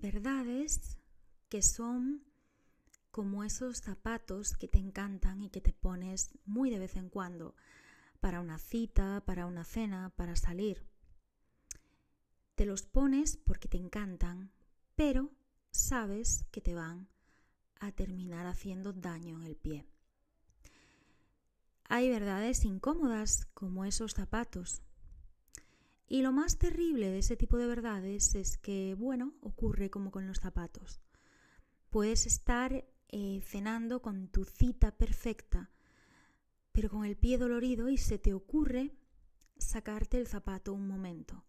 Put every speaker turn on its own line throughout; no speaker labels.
verdades que son como esos zapatos que te encantan y que te pones muy de vez en cuando para una cita, para una cena, para salir. Te los pones porque te encantan, pero sabes que te van a terminar haciendo daño en el pie. Hay verdades incómodas como esos zapatos. Y lo más terrible de ese tipo de verdades es que, bueno, ocurre como con los zapatos. Puedes estar eh, cenando con tu cita perfecta, pero con el pie dolorido y se te ocurre sacarte el zapato un momento.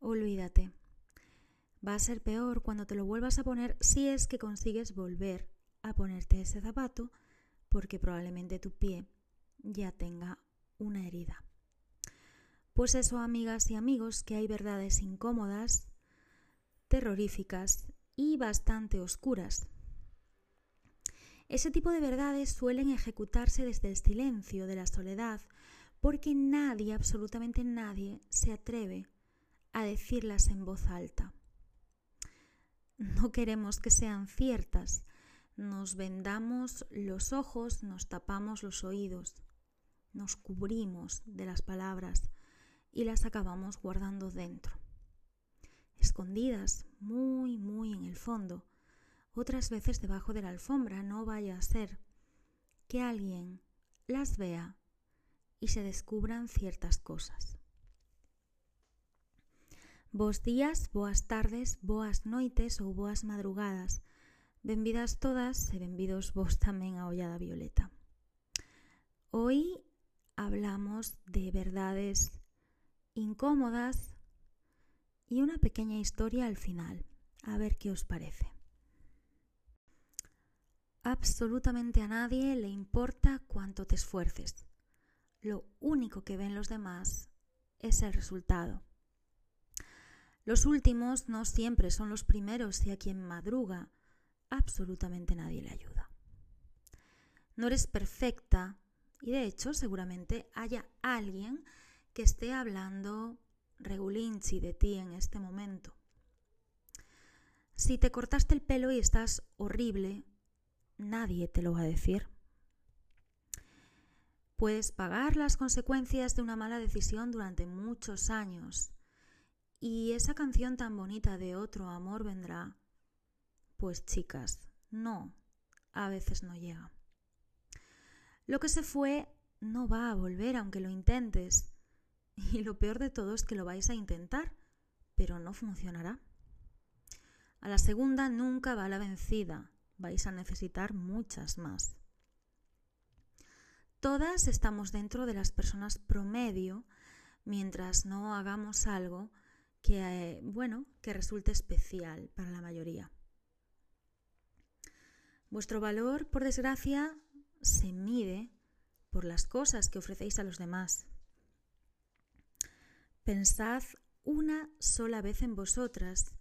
Olvídate. Va a ser peor cuando te lo vuelvas a poner si es que consigues volver a ponerte ese zapato, porque probablemente tu pie ya tenga una herida. Pues eso, amigas y amigos, que hay verdades incómodas, terroríficas y bastante oscuras. Ese tipo de verdades suelen ejecutarse desde el silencio de la soledad, porque nadie, absolutamente nadie, se atreve a decirlas en voz alta. No queremos que sean ciertas, nos vendamos los ojos, nos tapamos los oídos nos cubrimos de las palabras y las acabamos guardando dentro, escondidas muy, muy en el fondo, otras veces debajo de la alfombra, no vaya a ser que alguien las vea y se descubran ciertas cosas. Vos días, boas tardes, boas noites ou boas madrugadas. Benvidas todas e benvidos vos tamén a Violeta. Hoy hablamos de verdades incómodas y una pequeña historia al final. A ver qué os parece. Absolutamente a nadie le importa cuánto te esfuerces. Lo único que ven los demás es el resultado. Los últimos no siempre son los primeros y a quien madruga absolutamente nadie le ayuda. No eres perfecta y de hecho, seguramente haya alguien que esté hablando regulinchi de ti en este momento. Si te cortaste el pelo y estás horrible, nadie te lo va a decir. Puedes pagar las consecuencias de una mala decisión durante muchos años. Y esa canción tan bonita de otro amor vendrá. Pues chicas, no, a veces no llega. Lo que se fue no va a volver aunque lo intentes. Y lo peor de todo es que lo vais a intentar, pero no funcionará. A la segunda nunca va la vencida, vais a necesitar muchas más. Todas estamos dentro de las personas promedio mientras no hagamos algo que, eh, bueno, que resulte especial para la mayoría. Vuestro valor, por desgracia, se mide por las cosas que ofrecéis a los demás. Pensad una sola vez en vosotras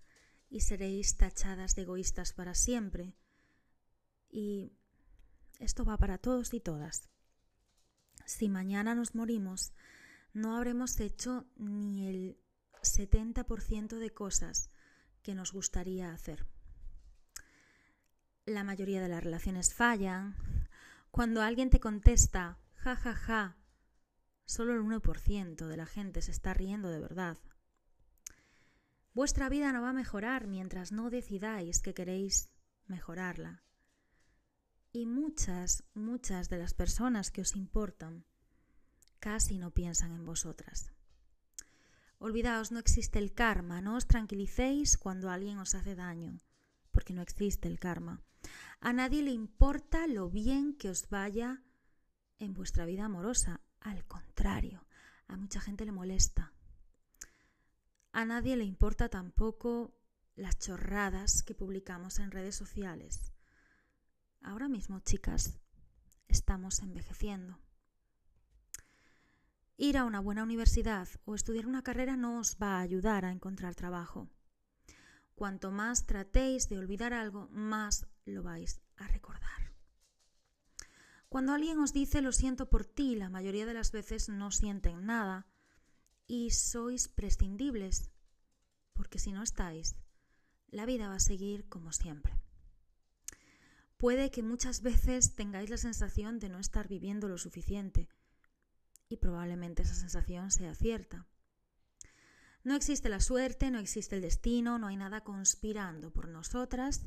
y seréis tachadas de egoístas para siempre. Y esto va para todos y todas. Si mañana nos morimos, no habremos hecho ni el 70% de cosas que nos gustaría hacer. La mayoría de las relaciones fallan, cuando alguien te contesta, ja, ja, ja, solo el 1% de la gente se está riendo de verdad. Vuestra vida no va a mejorar mientras no decidáis que queréis mejorarla. Y muchas, muchas de las personas que os importan casi no piensan en vosotras. Olvidaos, no existe el karma, no os tranquilicéis cuando alguien os hace daño, porque no existe el karma. A nadie le importa lo bien que os vaya en vuestra vida amorosa. Al contrario, a mucha gente le molesta. A nadie le importa tampoco las chorradas que publicamos en redes sociales. Ahora mismo, chicas, estamos envejeciendo. Ir a una buena universidad o estudiar una carrera no os va a ayudar a encontrar trabajo. Cuanto más tratéis de olvidar algo, más lo vais a recordar. Cuando alguien os dice lo siento por ti, la mayoría de las veces no sienten nada y sois prescindibles, porque si no estáis, la vida va a seguir como siempre. Puede que muchas veces tengáis la sensación de no estar viviendo lo suficiente y probablemente esa sensación sea cierta. No existe la suerte, no existe el destino, no hay nada conspirando por nosotras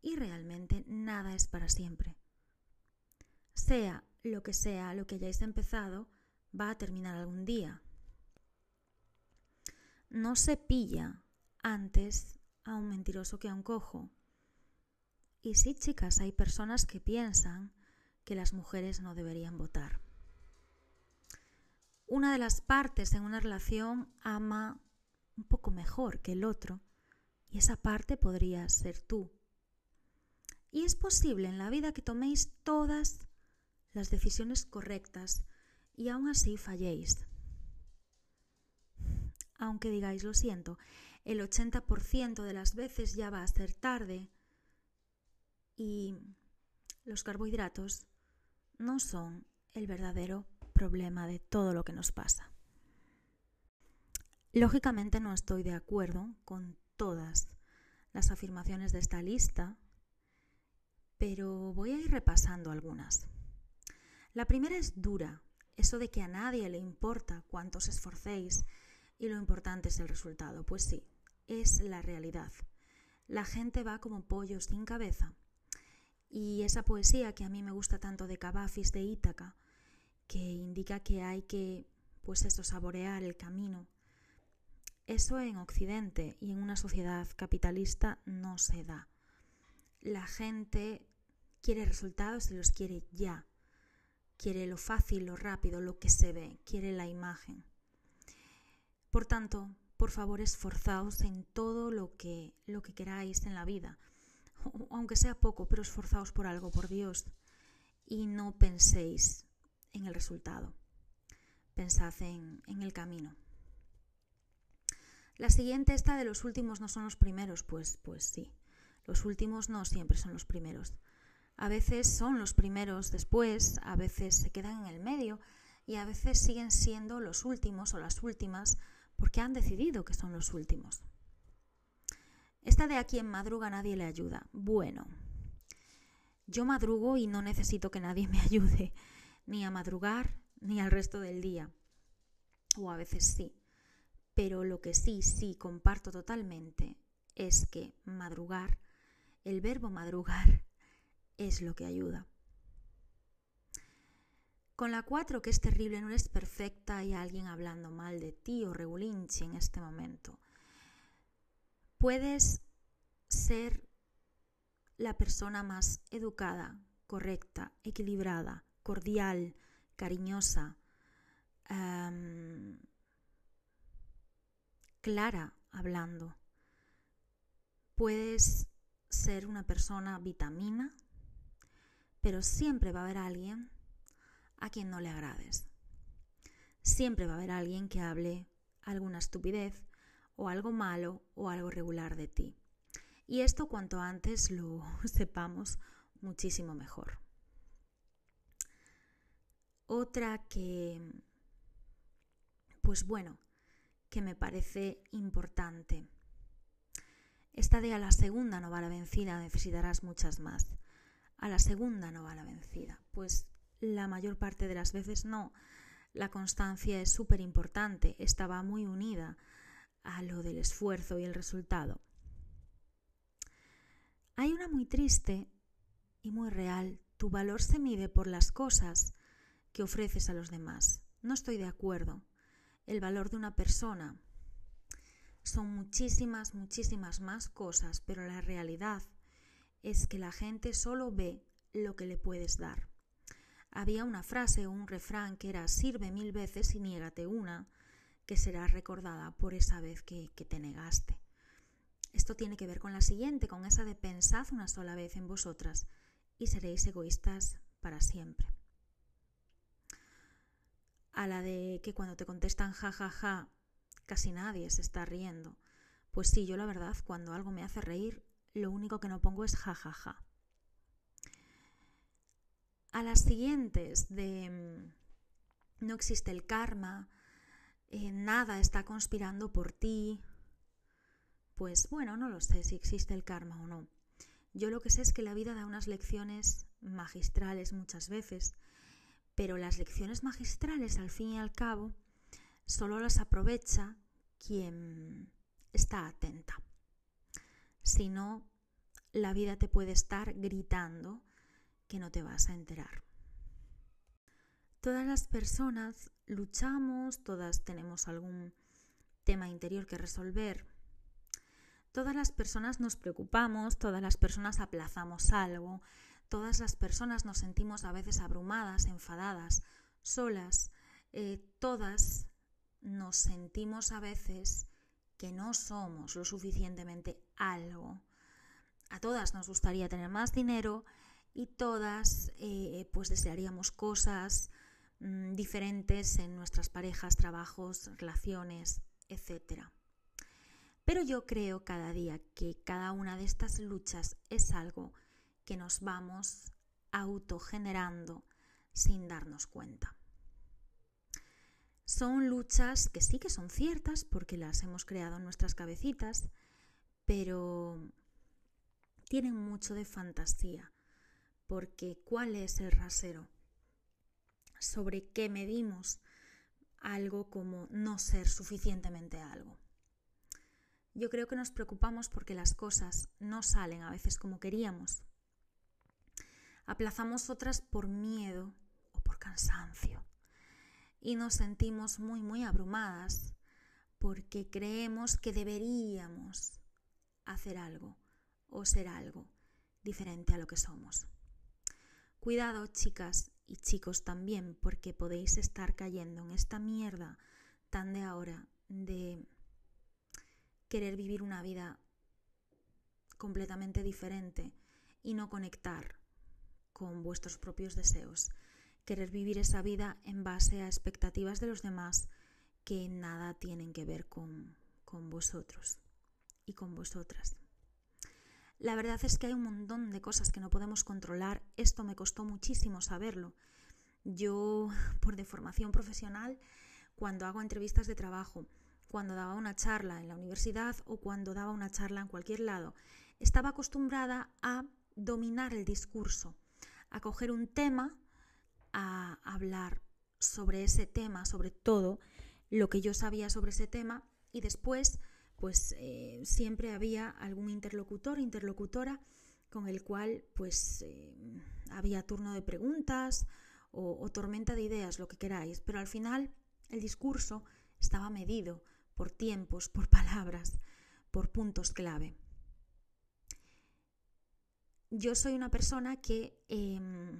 y realmente nada es para siempre. Sea lo que sea lo que hayáis empezado, va a terminar algún día. No se pilla antes a un mentiroso que a un cojo. Y sí, chicas, hay personas que piensan que las mujeres no deberían votar. Una de las partes en una relación ama un poco mejor que el otro y esa parte podría ser tú. Y es posible en la vida que toméis todas las decisiones correctas y aún así falléis. Aunque digáis lo siento, el 80% de las veces ya va a ser tarde y los carbohidratos no son el verdadero problema de todo lo que nos pasa. Lógicamente no estoy de acuerdo con todas las afirmaciones de esta lista, pero voy a ir repasando algunas. La primera es dura, eso de que a nadie le importa cuánto os esforcéis y lo importante es el resultado. Pues sí, es la realidad. La gente va como pollo sin cabeza y esa poesía que a mí me gusta tanto de Cavafis de Ítaca, que indica que hay que, pues eso, saborear el camino. Eso en Occidente y en una sociedad capitalista no se da. La gente quiere resultados y los quiere ya. Quiere lo fácil, lo rápido, lo que se ve, quiere la imagen. Por tanto, por favor, esforzaos en todo lo que, lo que queráis en la vida aunque sea poco, pero esforzaos por algo, por Dios, y no penséis en el resultado, pensad en, en el camino. La siguiente, esta de los últimos no son los primeros, pues, pues sí, los últimos no siempre son los primeros. A veces son los primeros después, a veces se quedan en el medio y a veces siguen siendo los últimos o las últimas porque han decidido que son los últimos. Esta de aquí en madruga nadie le ayuda. Bueno, yo madrugo y no necesito que nadie me ayude, ni a madrugar ni al resto del día. O a veces sí. Pero lo que sí, sí comparto totalmente es que madrugar, el verbo madrugar, es lo que ayuda. Con la 4, que es terrible, no eres perfecta y alguien hablando mal de ti o regulinchi en este momento puedes ser la persona más educada, correcta, equilibrada, cordial, cariñosa, clara hablando. Puedes ser una persona vitamina, pero siempre va a haber alguien a quien no le agrades. Siempre va a haber alguien que hable alguna estupidez o algo malo o algo regular de ti. Y esto cuanto antes lo sepamos muchísimo mejor. Otra que, pues bueno, que me parece importante. Esta de a la segunda no va la vencida, necesitarás muchas más. A la segunda no va la vencida. Pues la mayor parte de las veces no. La constancia es súper importante, estaba muy unida a lo del esfuerzo y el resultado. Hay una muy triste y muy real. Tu valor se mide por las cosas que ofreces a los demás. No estoy de acuerdo. El valor de una persona son muchísimas, muchísimas más cosas, pero la realidad es que la gente solo ve lo que le puedes dar. Había una frase o un refrán que era sirve mil veces y niégate una, que será recordada por esa vez que, que te negaste. Esto tiene que ver con la siguiente, con esa de pensad una sola vez en vosotras y seréis egoístas para siempre. A la de que cuando te contestan ja ja ja, casi nadie se está riendo. Pues sí, yo la verdad, cuando algo me hace reír, lo único que no pongo es ja ja ja. A las siguientes de mm, no existe el karma, eh, nada está conspirando por ti. pues bueno, no lo sé si existe el karma o no. Yo lo que sé es que la vida da unas lecciones magistrales muchas veces, pero las lecciones magistrales al fin y al cabo solo las aprovecha quien está atenta. Si no, la vida te puede estar gritando que no te vas a enterar. Todas las personas luchamos, todas tenemos algún tema interior que resolver. Todas las personas nos preocupamos, todas las personas aplazamos algo, todas las personas nos sentimos a veces abrumadas, enfadadas, solas, eh, todas nos sentimos a veces que no somos lo suficientemente algo. A todas nos gustaría tener más dinero y todas eh, pues desearíamos cosas mm, diferentes en nuestras parejas, trabajos, relaciones, etc. Pero yo creo cada día que cada una de estas luchas es algo que nos vamos autogenerando sin darnos cuenta. Son luchas que sí que son ciertas porque las hemos creado en nuestras cabecitas, pero tienen mucho de fantasía, porque ¿cuál es el rasero? ¿Sobre qué medimos algo como no ser suficientemente algo? Yo creo que nos preocupamos porque las cosas no salen a veces como queríamos. Aplazamos otras por miedo o por cansancio y nos sentimos muy, muy abrumadas porque creemos que deberíamos hacer algo o ser algo diferente a lo que somos. Cuidado, chicas y chicos también, porque podéis estar cayendo en esta mierda tan de ahora de querer vivir una vida completamente diferente y no conectar con vuestros propios deseos querer vivir esa vida en base a expectativas de los demás que nada tienen que ver con, con vosotros y con vosotras. La verdad es que hay un montón de cosas que no podemos controlar. Esto me costó muchísimo saberlo. Yo, por deformación profesional, cuando hago entrevistas de trabajo, cuando daba una charla en la universidad o cuando daba una charla en cualquier lado, estaba acostumbrada a dominar el discurso, a coger un tema a hablar sobre ese tema, sobre todo lo que yo sabía sobre ese tema y después pues eh, siempre había algún interlocutor, interlocutora con el cual pues eh, había turno de preguntas o, tormenta de ideas, lo que queráis, pero al final el discurso estaba medido por tiempos, por palabras, por puntos clave. Yo soy una persona que em,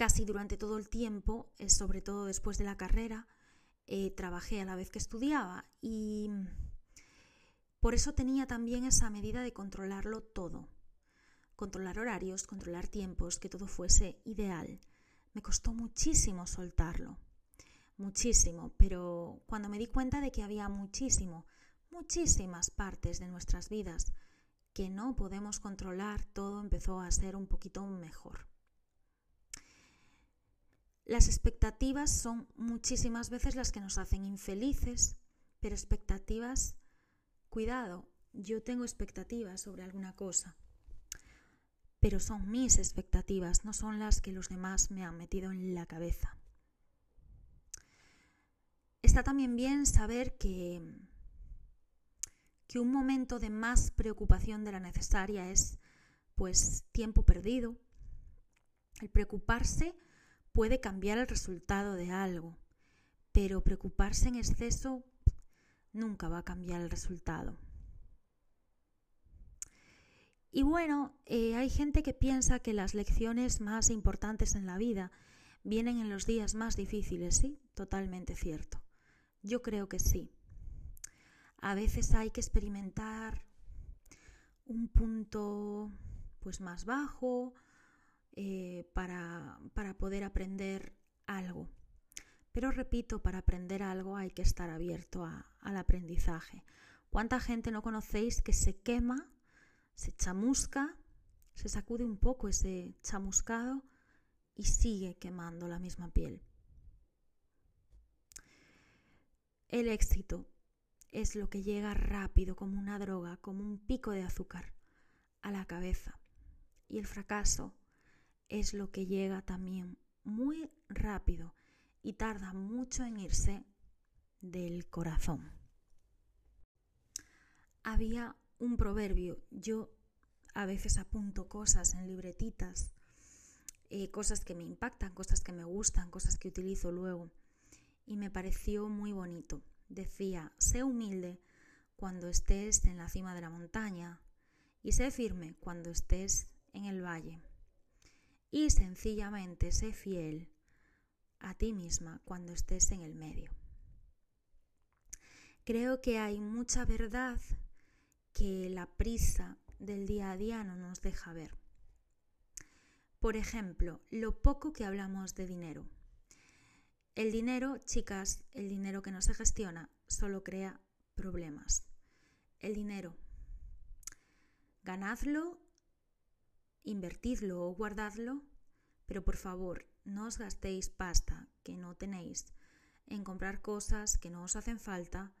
casi durante todo el tiempo, eh, sobre todo después de la carrera, eh, trabajé a la vez que estudiaba y por eso tenía también esa medida de controlarlo todo. Controlar horarios, controlar tiempos, que todo fuese ideal. Me costó muchísimo soltarlo, muchísimo, pero cuando me di cuenta de que había muchísimo, muchísimas partes de nuestras vidas que no podemos controlar, todo empezó a ser un poquito mejor. Las expectativas son muchísimas veces las que nos hacen infelices, pero expectativas, cuidado, yo tengo expectativas sobre alguna cosa, pero son mis expectativas, no son las que los demás me han metido en la cabeza. Está también bien saber que, que un momento de más preocupación de la necesaria es pues tiempo perdido. El preocuparse puede cambiar el resultado de algo, pero preocuparse en exceso nunca va a cambiar el resultado. Y bueno, eh, hay gente que piensa que las lecciones más importantes en la vida vienen en los días más difíciles, sí, totalmente cierto. Yo creo que sí. A veces hay que experimentar un punto pues más bajo eh, para, poder aprender algo. Pero repito, para aprender algo hay que estar abierto al aprendizaje. ¿Cuánta gente no conocéis que se quema, se chamusca, se sacude un poco ese chamuscado y sigue quemando la misma piel? El éxito es lo que llega rápido como una droga, como un pico de azúcar a la cabeza. Y el fracaso es lo que llega también muy rápido y tarda mucho en irse del corazón. Había un proverbio, yo a veces apunto cosas en libretitas, eh, cosas que me impactan, cosas que me gustan, cosas que utilizo luego, y me pareció muy bonito. Decía, sé humilde cuando estés en la cima de la montaña y sé firme cuando estés en el valle. Y sencillamente sé fiel a ti misma cuando estés en el medio. Creo que hay mucha verdad que la prisa del día a día no nos deja ver. Por ejemplo, lo poco que hablamos de dinero. El dinero, chicas, el dinero que no se gestiona solo crea problemas. El dinero. Ganadlo, invertidlo o guardadlo, pero por favor, no os gastéis pasta que no tenéis en comprar cosas que no os hacen falta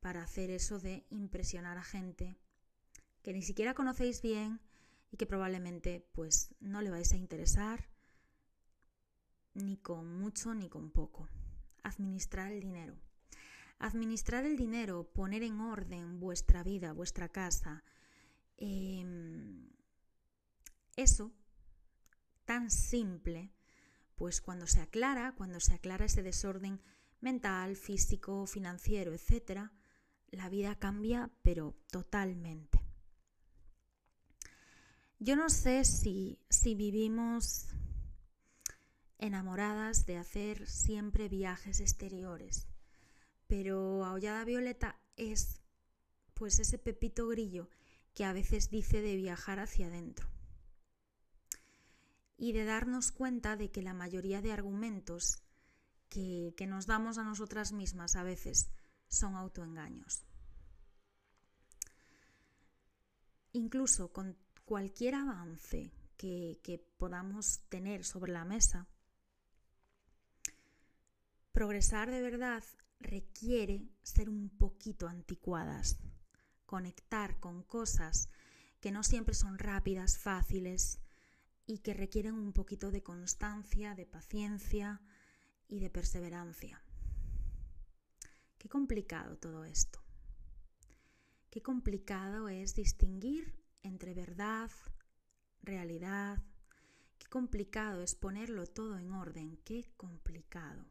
para hacer eso de impresionar a gente que ni siquiera conocéis bien y que probablemente pues no le vais a interesar ni con mucho ni con poco. Administrar el dinero. Administrar el dinero, poner en orden vuestra vida, vuestra casa. Em, eso, tan simple, pues cuando se aclara, cuando se aclara ese desorden mental, físico, financiero, etc., la vida cambia, pero totalmente. Yo no sé si, si vivimos enamoradas de hacer siempre viajes exteriores, pero Aullada Violeta es pues ese pepito grillo que a veces dice de viajar hacia adentro y de darnos cuenta de que la mayoría de argumentos que, que nos damos a nosotras mismas a veces son autoengaños. Incluso con cualquier avance que, que podamos tener sobre la mesa, progresar de verdad requiere ser un poquito anticuadas, conectar con cosas que no siempre son rápidas, fáciles y que requieren un poquito de constancia, de paciencia y de perseverancia. Qué complicado todo esto. Qué complicado es distinguir entre verdad, realidad. Qué complicado es ponerlo todo en orden. Qué complicado.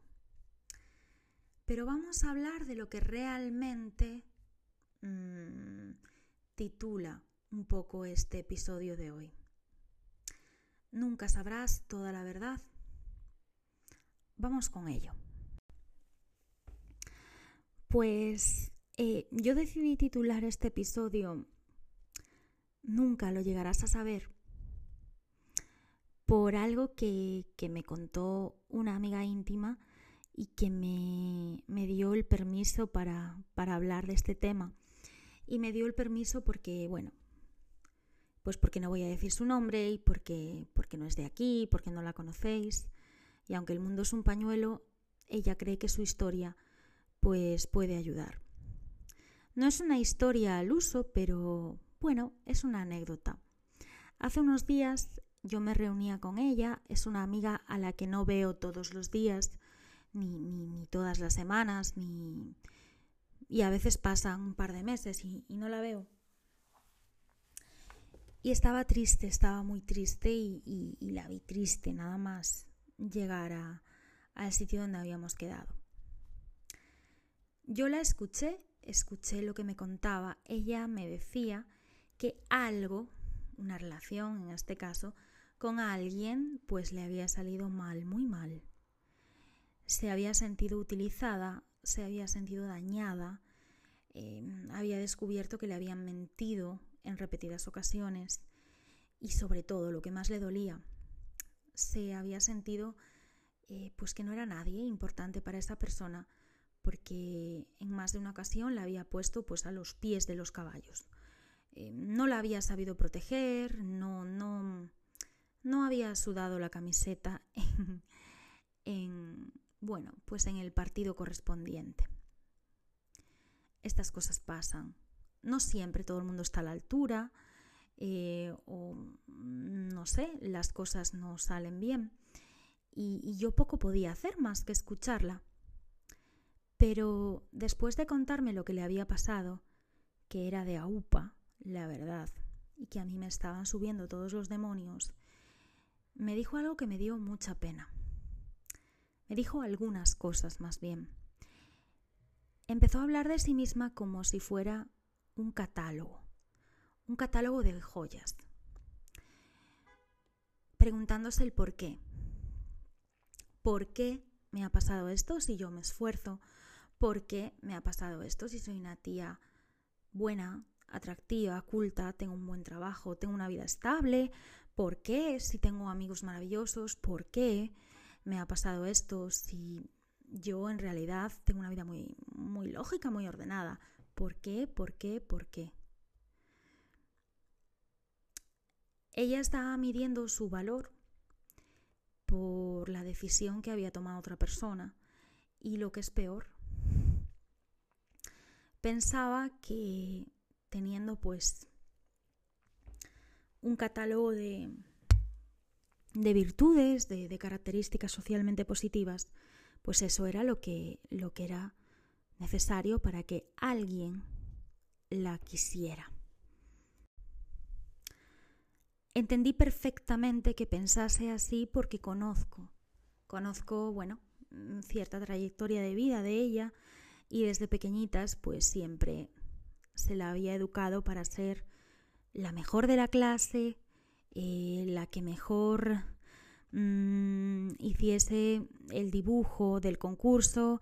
Pero vamos a hablar de lo que realmente mmm, titula un poco este episodio de hoy. Nunca sabrás toda la verdad. Vamos con ello. Pues eh, yo decidí titular este episodio Nunca lo llegarás a saber por algo que, me contó una amiga íntima y que me, dio el permiso para, para, hablar de este tema. Y me dio el permiso porque, bueno, pues porque no voy a decir su nombre y porque, porque no es de aquí, porque no la conocéis. Y aunque el mundo es un pañuelo, ella cree que su historia pues puede ayudar. No es una historia al uso, pero bueno, es una anécdota. Hace unos días yo me reunía con ella, es una amiga a la que no veo todos los días, ni, ni, todas las semanas, ni... y a veces pasan un par de meses y, no la veo. Y estaba triste, estaba muy triste y, la vi triste, nada más llegar al sitio donde habíamos quedado. Yo la escuché escuché lo que me contaba, ella me decía que algo, una relación en este caso, con alguien pues le había salido mal, muy mal. Se había sentido utilizada, se había sentido dañada, em, había descubierto que le habían mentido en repetidas ocasiones y sobre todo lo que más le dolía, se había sentido eh, pues que no era nadie importante para esa persona porque en más de una ocasión la había puesto pues a los pies de los caballos. Eh, no la había sabido proteger, no, no, no había sudado la camiseta en, bueno, pues en el partido correspondiente. estas cosas pasan. No siempre todo el mundo está a la altura eh, o no sé, las cosas no salen bien. Y yo poco podía hacer más que escucharla. Pero después de contarme lo que le había pasado, que era de AUPA, la verdad, y que a mí me estaban subiendo todos los demonios, me dijo algo que me dio mucha pena. Me dijo algunas cosas más bien. Empezó a hablar de sí misma como si fuera un catálogo, un catálogo de joyas, preguntándose el por qué. ¿Por qué me ha pasado esto si yo me esfuerzo? ¿Por qué me ha pasado esto si soy una tía buena, atractiva, culta, tengo un buen trabajo, tengo una vida estable? ¿Por qué si tengo amigos maravillosos? ¿Por qué me ha pasado esto si yo en realidad tengo una vida muy, muy lógica, muy ordenada? ¿Por qué? ¿Por qué? ¿Por qué? Ella estaba midiendo su valor por la decisión que había tomado otra persona y lo que es peor, pensaba que teniendo pues un catálogo de, de virtudes, de, de, características socialmente positivas, pues eso era lo que, lo que era necesario para que alguien la quisiera. Entendí perfectamente que pensase así porque conozco, conozco, bueno, cierta trayectoria de vida de ella y desde pequeñitas pues siempre se la había educado para ser la mejor de la clase, eh, la que mejor mmm, hiciese el dibujo del concurso,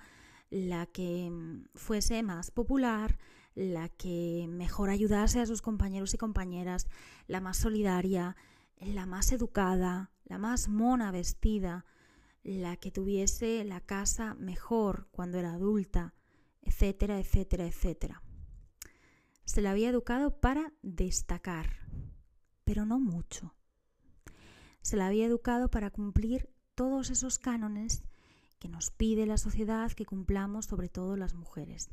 la que fuese más popular, la que mejor ayudase a sus compañeros y compañeras, la más solidaria, la más educada, la más mona vestida, la que tuviese la casa mejor cuando era adulta, etcétera, etcétera, etcétera. Se la había educado para destacar, pero no mucho. Se la había educado para cumplir todos esos cánones que nos pide la sociedad que cumplamos, sobre todo las mujeres.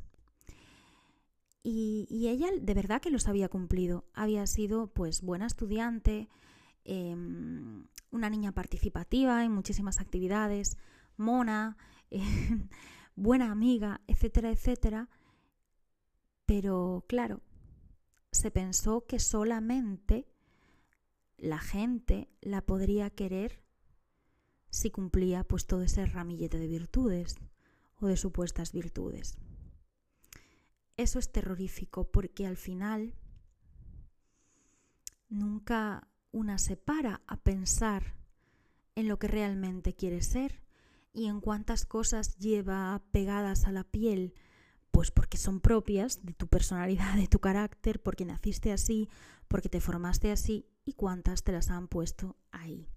Y, ella de verdad que los había cumplido. Había sido pues buena estudiante, em, una niña participativa en muchísimas actividades, mona, buena amiga, etcétera, etcétera. Pero claro, se pensó que solamente la gente la podría querer si cumplía pues todo ese ramillete de virtudes o de supuestas virtudes. Eso es terrorífico porque al final nunca una se para a pensar en lo que realmente quiere ser y en cuántas cosas lleva pegadas a la piel, pues porque son propias de tu personalidad, de tu carácter, porque naciste así, porque te formaste así y cuántas te las han puesto ahí.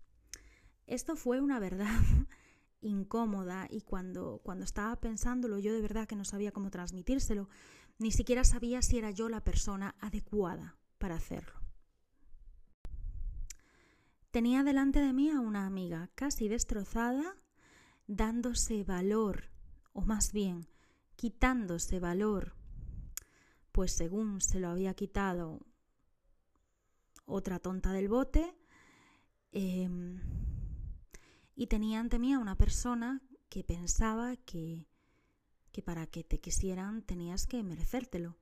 Esto fue una verdad incómoda y cuando, cuando estaba pensándolo yo de verdad que no sabía cómo transmitírselo, ni siquiera sabía si era yo la persona adecuada para hacerlo. Tenía delante de mí a una amiga casi destrozada, dándose valor, o más bien, quitándose valor, pues según se lo había quitado otra tonta del bote, eh, y tenía ante mí a una persona que pensaba que que para que te quisieran tenías que merecértelo.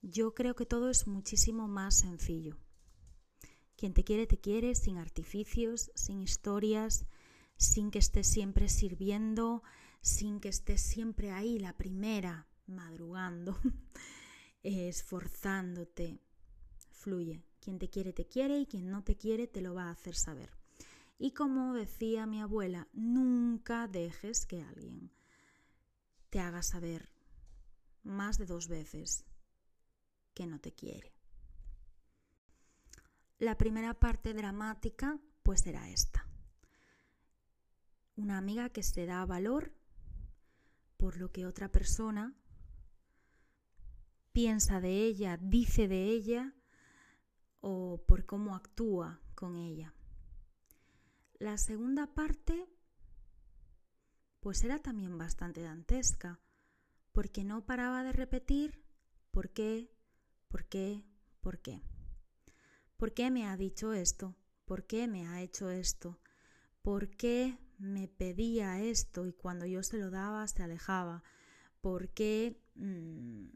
Yo creo que todo es muchísimo más sencillo. Quien te quiere, te quiere, sin artificios, sin historias, sin que estés siempre sirviendo, sin que estés siempre ahí, la primera, madrugando, esforzándote. Fluye. Quien te quiere, te quiere y quien no te quiere, te lo va a hacer saber. Y como decía mi abuela, nunca dejes que alguien te haga saber más de dos veces que no te quiere. La primera parte dramática pues era esta. Una amiga que se da valor por lo que otra persona piensa de ella, dice de ella o por cómo actúa con ella. La segunda parte pues era también bastante dantesca, porque no paraba de repetir ¿por qué? ¿por qué? ¿por qué? ¿Por qué me ha dicho esto? ¿Por qué me ha hecho esto? ¿Por qué me pedía esto y cuando yo se lo daba se alejaba? ¿Por qué? Mm,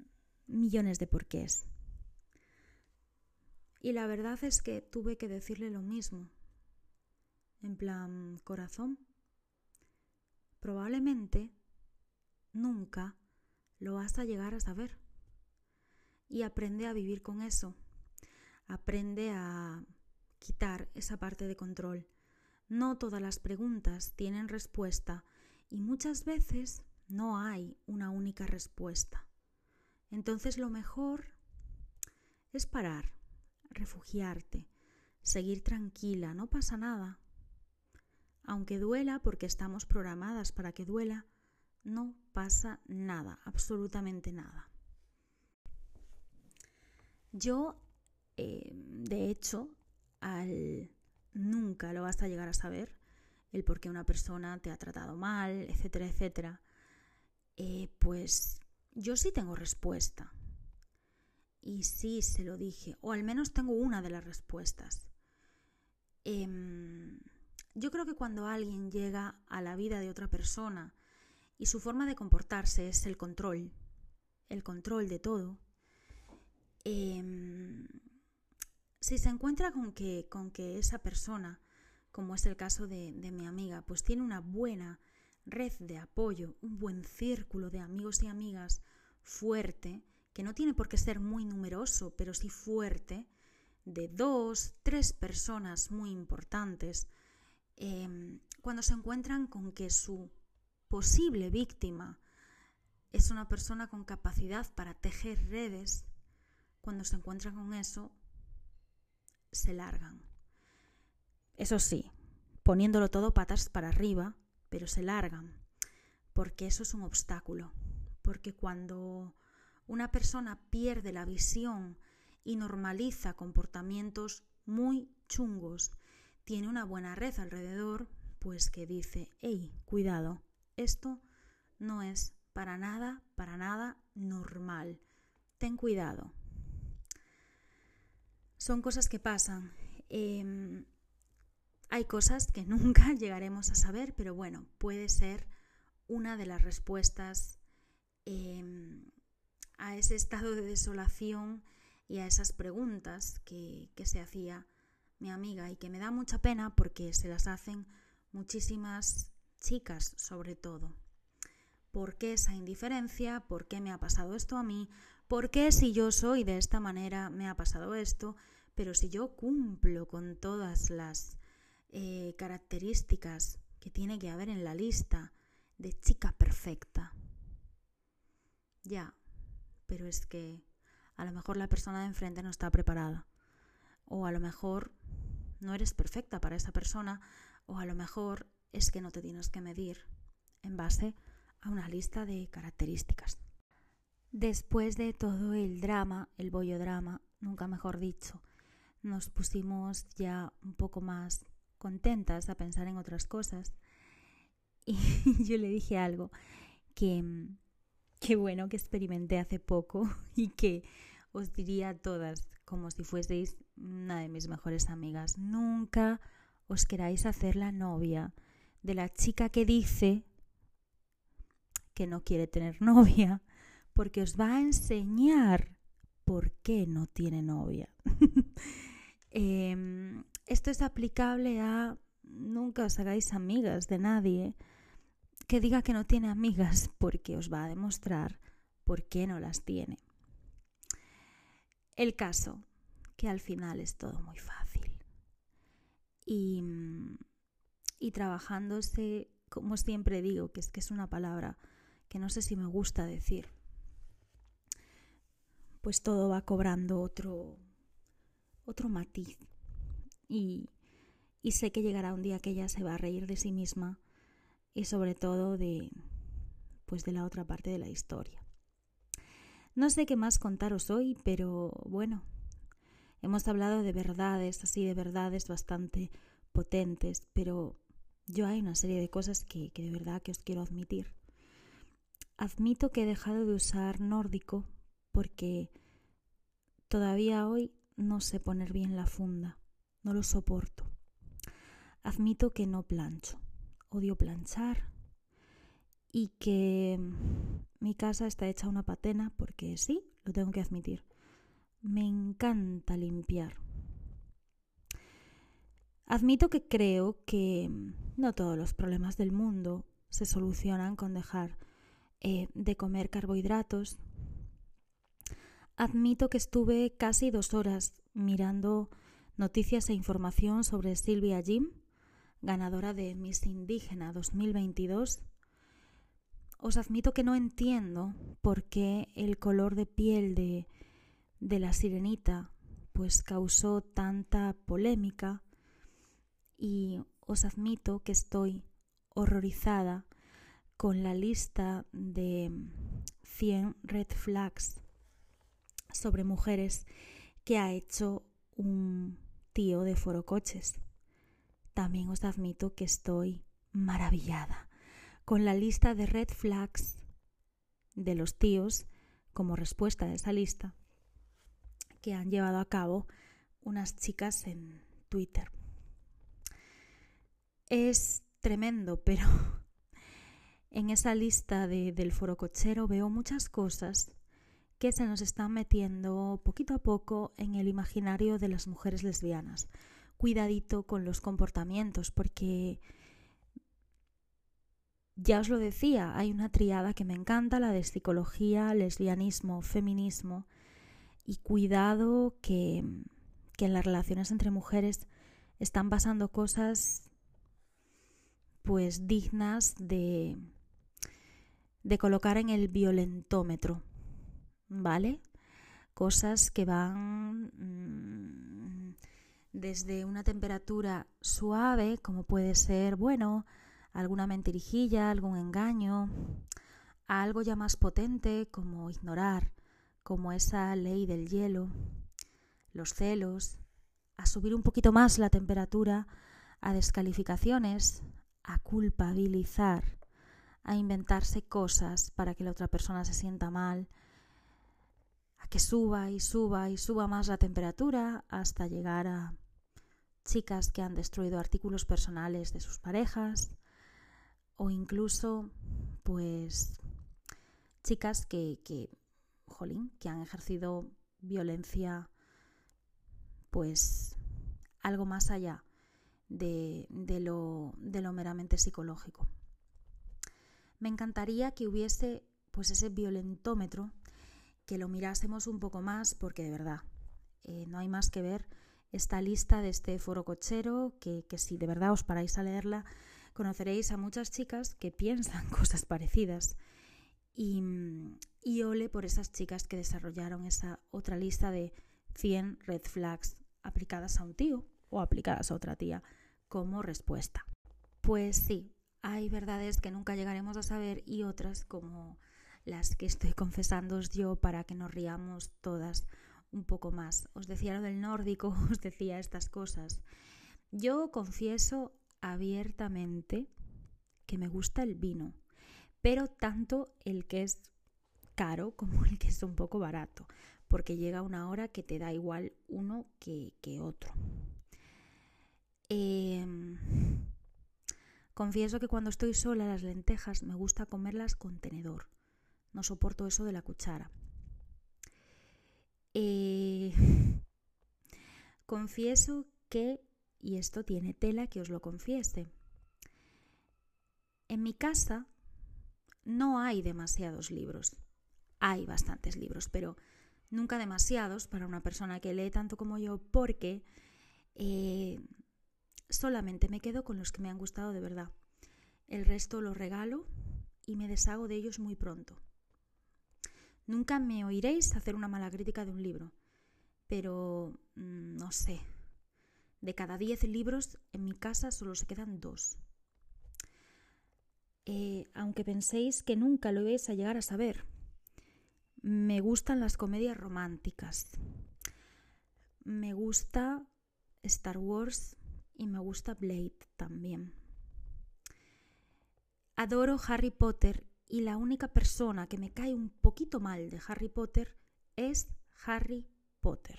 millones de porqués. Y la verdad es que tuve que decirle lo mismo. En plan, corazón, probablemente nunca lo vas a llegar a saber. Y aprende a vivir con eso. Aprende a quitar esa parte de control. No todas las preguntas tienen respuesta y muchas veces no hay una única respuesta. Entonces lo mejor es parar, refugiarte, seguir tranquila, no pasa nada. Aunque duela, porque estamos programadas para que duela, no pasa nada, absolutamente nada. Yo, eh, de hecho, al nunca lo vas a llegar a saber, el por qué una persona te ha tratado mal, etcétera, etcétera, eh, pues yo sí tengo respuesta. Y sí se lo dije, o al menos tengo una de las respuestas. Em, yo creo que cuando alguien llega a la vida de otra persona y su forma de comportarse es el control, el control de todo, em, si se encuentra con que, con que esa persona, como es el caso de, de mi amiga, pues tiene una buena red de apoyo, un buen círculo de amigos y amigas fuerte, que no tiene por qué ser muy numeroso, pero sí fuerte, de dos, tres personas muy importantes, em, cuando se encuentran con que su posible víctima es una persona con capacidad para tejer redes, cuando se encuentran con eso, se largan. Eso sí, poniéndolo todo patas para arriba, pero se largan, porque eso es un obstáculo, porque cuando una persona pierde la visión y normaliza comportamientos muy chungos, tiene una buena red alrededor, pues que dice, hey, cuidado, esto no es para nada, para nada normal. Ten cuidado. Son cosas que pasan. Em, hay cosas que nunca llegaremos a saber, pero bueno, puede ser una de las respuestas em, a ese estado de desolación y a esas preguntas que, se hacía mi amiga y que me da mucha pena porque se las hacen muchísimas chicas sobre todo. ¿Por qué esa indiferencia? ¿Por qué me ha pasado esto a mí? ¿Por qué si yo soy de esta manera me ha pasado esto? Pero si yo cumplo con todas las eh, características que tiene que haber en la lista de chica perfecta. Ya, pero es que a lo mejor la persona de enfrente no está preparada. O a lo mejor no eres perfecta para esa persona. O a lo mejor es que no te tienes que medir en base a una lista de características. Después de todo el drama, el bollo drama, nunca mejor dicho, nos pusimos ya un poco más contentas a pensar en otras cosas. Y yo le dije algo que, que bueno, que experimenté hace poco y que os diría a todas, como si fueseis una de mis mejores amigas, nunca os queráis hacer la novia de la chica que dice que no quiere tener novia, porque os va a enseñar por qué no tiene novia. eh, esto es aplicable a nunca os hagáis amigas de nadie que diga que no tiene amigas porque os va a demostrar por qué no las tiene. El caso, que al final es todo muy fácil. Y, y trabajándose, como siempre digo, que es que es una palabra que no sé si me gusta decir, pues todo va cobrando otro, otro matiz y, sé que llegará un día que ella se va a reír de sí misma y sobre todo de pues de la otra parte de la historia. No sé qué más contaros hoy, pero bueno, hemos hablado de verdades, así de verdades bastante potentes, pero yo hay una serie de cosas que, que de verdad que os quiero admitir. admito que he dejado de usar nórdico porque todavía hoy no sé poner bien la funda, no lo soporto. Admito que no plancho, odio planchar y que mi casa está hecha una patena porque sí, lo tengo que admitir. Me encanta limpiar. Admito que creo que no todos los problemas del mundo se solucionan con dejar eh, de comer carbohidratos. Admito que estuve casi dos horas mirando noticias e información sobre Silvia Jim, ganadora de Miss Indígena 2022. Os admito que no entiendo por qué el color de piel de, de la sirenita pues causó tanta polémica y os admito que estoy horrorizada con la lista de 100 red flags sobre mujeres que ha hecho un tío de forocoches. También os admito que estoy maravillada con la lista de red flags de los tíos como respuesta a esa lista que han llevado a cabo unas chicas en Twitter. Es tremendo, pero en esa lista de, del foro cochero veo muchas cosas que se nos están metiendo poquito a poco en el imaginario de las mujeres lesbianas. Cuidadito con los comportamientos, porque ya os lo decía, hay una triada que me encanta, la de psicología, lesbianismo, feminismo, y cuidado que, que en las relaciones entre mujeres están pasando cosas pues dignas de, de colocar en el violentómetro, ¿vale? Cosas que van mm, desde una temperatura suave, como puede ser, bueno, alguna mentirijilla, algún engaño, a algo ya más potente, como ignorar, como esa ley del hielo, los celos, a subir un poquito más la temperatura, a descalificaciones, a culpabilizar, a inventarse cosas para que la otra persona se sienta mal, que suba y suba y suba más la temperatura hasta llegar a chicas que han destruido artículos personales de sus parejas o incluso pues chicas que, que, jolín, que han ejercido violencia pues algo más allá de, de, lo, de lo meramente psicológico. Me encantaría que hubiese pues ese violentómetro, que lo mirásemos un poco más, porque de verdad, eh, no hay más que ver esta lista de este foro cochero, que, que si de verdad os paráis a leerla, conoceréis a muchas chicas que piensan cosas parecidas. Y, y ole por esas chicas que desarrollaron esa otra lista de 100 red flags aplicadas a un tío o aplicadas a otra tía como respuesta. Pues sí, hay verdades que nunca llegaremos a saber y otras como las que estoy confesando yo para que nos riamos todas un poco más. Os decía lo del nórdico, os decía estas cosas. Yo confieso abiertamente que me gusta el vino, pero tanto el que es caro como el que es un poco barato, porque llega una hora que te da igual uno que, que otro. Eh, Confieso que cuando estoy sola las lentejas me gusta comerlas con tenedor. No soporto eso de la cuchara. Eh, confieso que, y esto tiene tela que os lo confiese, en mi casa no hay demasiados libros. Hay bastantes libros, pero nunca demasiados para una persona que lee tanto como yo, porque eh, solamente me quedo con los que me han gustado de verdad. El resto los regalo y me deshago de ellos muy pronto. Nunca me oiréis hacer una mala crítica de un libro, pero mm, no sé. De cada diez libros en mi casa solo se quedan dos. Eh, aunque penséis que nunca lo vais a llegar a saber, me gustan las comedias románticas. Me gusta Star Wars y me gusta Blade también. Adoro Harry Potter y la única persona que me cae un poquito mal de Harry Potter es Harry Potter.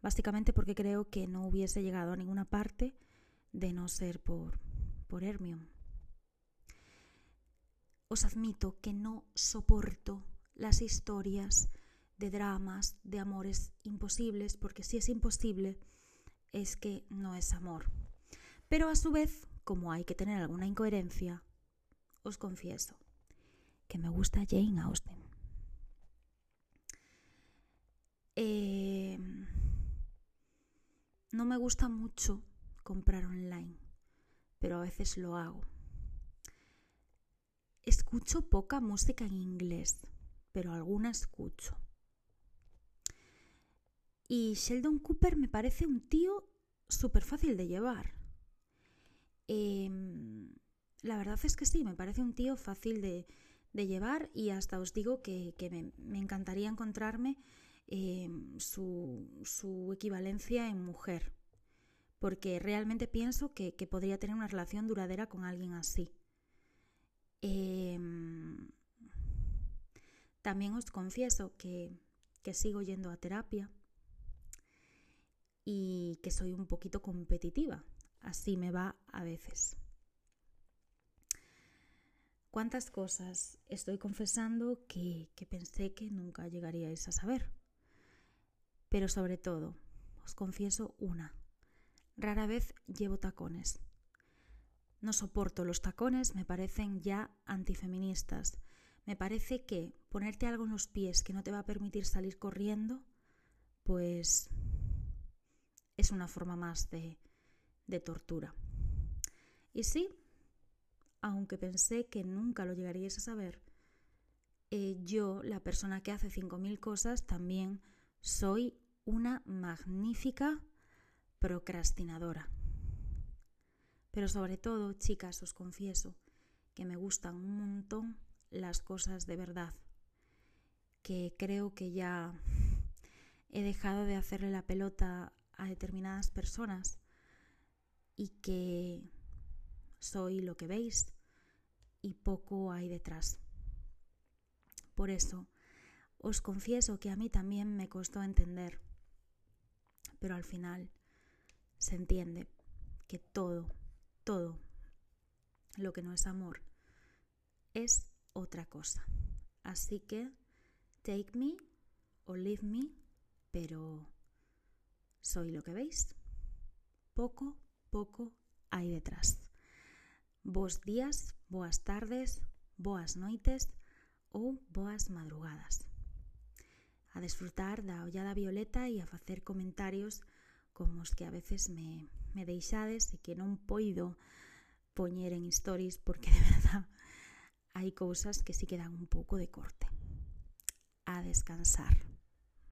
Básicamente porque creo que no hubiese llegado a ninguna parte de no ser por, por Hermione. Os admito que no soporto las historias de dramas, de amores imposibles, porque si es imposible es que no es amor. Pero a su vez, como hay que tener alguna incoherencia, os confieso que me gusta Jane Austen. Eh, no me gusta mucho comprar online, pero a veces lo hago. Escucho poca música en inglés, pero alguna escucho. Y Sheldon Cooper me parece un tío súper fácil de llevar. Em, la verdad es que sí, me parece un tío fácil de, llevar y hasta os digo que, me, encantaría encontrarme em, su, equivalencia en mujer, porque realmente pienso que, podría tener una relación duradera con alguien así. Em, también os confieso que sigo yendo a terapia y que soy un poquito competitiva. Así me va a veces. ¿Cuántas cosas estoy confesando que, pensé que nunca llegaríais a saber? Pero sobre todo, os confieso una. Rara vez llevo tacones. No soporto los tacones, me parecen ya antifeministas. Me parece que ponerte algo en los pies que no te va a permitir salir corriendo, pues es una forma más de, de tortura. Y sí, aunque pensé que nunca lo llegaríais a saber, eh, yo, la persona que hace 5.000 cosas, también soy una magnífica procrastinadora. Pero sobre todo, chicas, os confieso que me gustan un montón las cosas de verdad, que creo que ya he dejado de hacerle la pelota a determinadas personas y que soy lo que veis y poco hay detrás. Por eso, os confieso que a mí también me costó entender, pero al final se entiende que todo, todo lo que no es amor es otra cosa. Así que, take me o leave me, pero soy lo que veis. Poco, poco hay detrás. Bos días, boas tardes, boas noites ou boas madrugadas. A desfrutar da ollada violeta e a facer comentarios como os que a veces me, me deixades e que non poido poñer en stories porque de verdad hai cousas que si sí quedan un pouco de corte. A descansar.